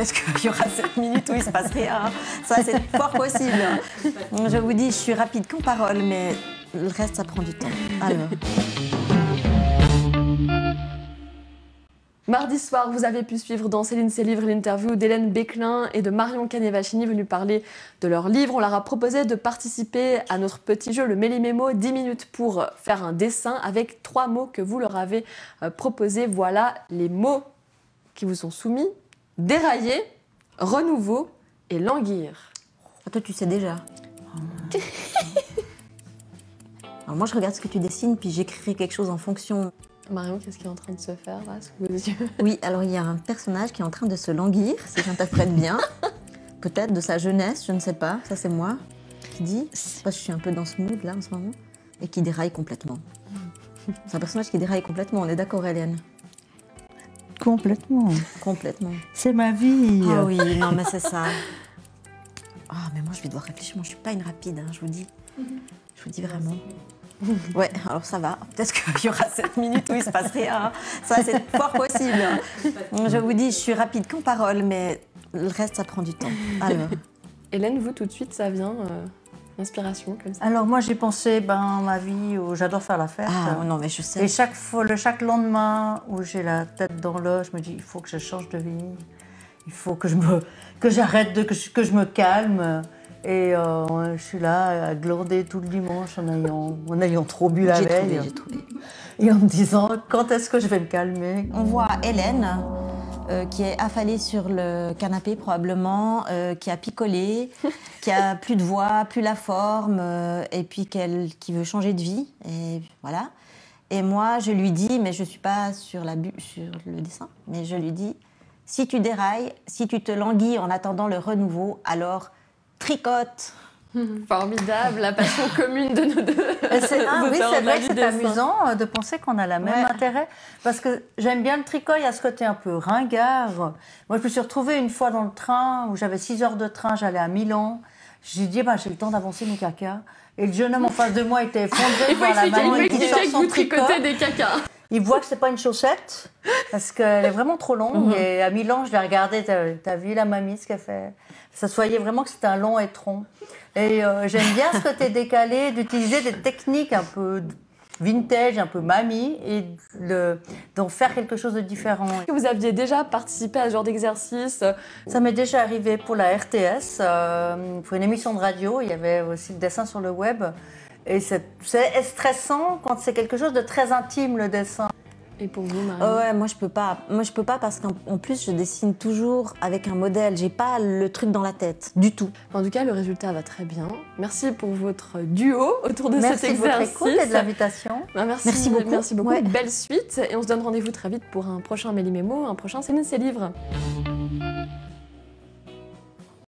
Peut-être qu'il y aura 7 minutes où il se passe rien. Ça, c'est fort possible. Je vous dis, je suis rapide qu'en parole, mais le reste, ça prend du temps. Alors. Mardi soir, vous avez pu suivre dans Céline ses livres l'interview d'Hélène Béclin et de Marion Canevachini venus parler de leur livre. On leur a proposé de participer à notre petit jeu, le Méli-Mémo, 10 minutes pour faire un dessin avec trois mots que vous leur avez euh, proposés. Voilà les mots qui vous sont soumis dérailler, renouveau et languir. Ah, toi, tu sais déjà. Alors moi, je regarde ce que tu dessines, puis j'écris quelque chose en fonction. Marion, qu'est-ce qui est en train de se faire là sous vos yeux? Oui, alors il y a un personnage qui est en train de se languir, si j'interprète bien. Peut-être de sa jeunesse, je ne sais pas. Ça, c'est moi qui dis. Parce que je suis un peu dans ce mood là en ce moment. Et qui déraille complètement. C'est un personnage qui déraille complètement, on est d'accord, Hélène? Complètement. Complètement. C'est ma vie. Ah oui, non, mais c'est ça. Ah, mais moi, je vais devoir réfléchir. Moi, je suis pas une rapide, hein, je vous dis. Je vous dis vraiment. Ouais, alors ça va. Peut-être qu'il y aura 7 minutes où il se passe rien. Ça, c'est fort possible. Je vous dis, je suis rapide qu'en parole, mais le reste, ça prend du temps. Alors. Hélène, vous, tout de suite, ça vient euh, Inspiration, comme ça Alors, moi, j'ai pensé, ben, ma vie où j'adore faire la fête. Ah, non, mais je sais. Et chaque, fois, le, chaque lendemain où j'ai la tête dans l'eau, je me dis, il faut que je change de vie. Il faut que je me, que j'arrête, de, que, je, que je me calme. Et euh, je suis là à glander tout le dimanche en ayant, en ayant trop bu la J'ai veille. trouvé, j'ai trouvé. Et en me disant, quand est-ce que je vais me calmer? On voit Hélène euh, qui est affalée sur le canapé probablement, euh, qui a picolé, qui a plus de voix, plus la forme, euh, et puis qu'elle, qui veut changer de vie. Et voilà. Et moi, je lui dis, mais je suis pas sur, la bu- sur le dessin, mais je lui dis, si tu dérailles, si tu te languis en attendant le renouveau, alors tricote. Formidable, la passion commune de nos deux. C'est- ah oui, c'est vrai que c'est amusant euh, de penser qu'on a la même Ouais. intérêt. Parce que j'aime bien le tricot, il y a ce côté un peu ringard. Moi, je me suis retrouvée une fois dans le train où j'avais 6 heures de train, j'allais à Milan. J'ai dit, bah, j'ai le temps d'avancer mes caca. Et le jeune homme en face de moi était effondré devant la maman. expliquer sort que son vous tricot. tricotez des cacas. Il voit que c'est pas une chaussette parce qu'elle est vraiment trop longue. Mhm. Et à Milan, je l'ai regardée. T'as vu la mamie ce qu'elle fait? Ça se voyait vraiment que c'était un long étron. Et euh, j'aime bien ce côté décalé d'utiliser des techniques un peu vintage, un peu mamie, et de- d'en faire quelque chose de différent. Vous aviez déjà participé à ce genre d'exercice? Ça m'est déjà arrivé pour la RTS, euh, pour une émission de radio. Il y avait aussi le dessin sur le web. Et c'est stressant quand c'est quelque chose de très intime, le dessin. Et pour vous, Marie Oh ouais, moi je peux pas. Moi je peux pas parce qu'en en plus je dessine toujours avec un modèle. J'ai pas le truc dans la tête du tout. En tout cas, le résultat va très bien. Merci pour votre duo autour de Merci cet de votre exercice. écoute et de l'invitation. Bah, merci, Merci beaucoup. Merci beaucoup. Ouais. Belle suite. Et on se donne rendez-vous très vite pour un prochain Méli-Mémo, un prochain Céline ses livres.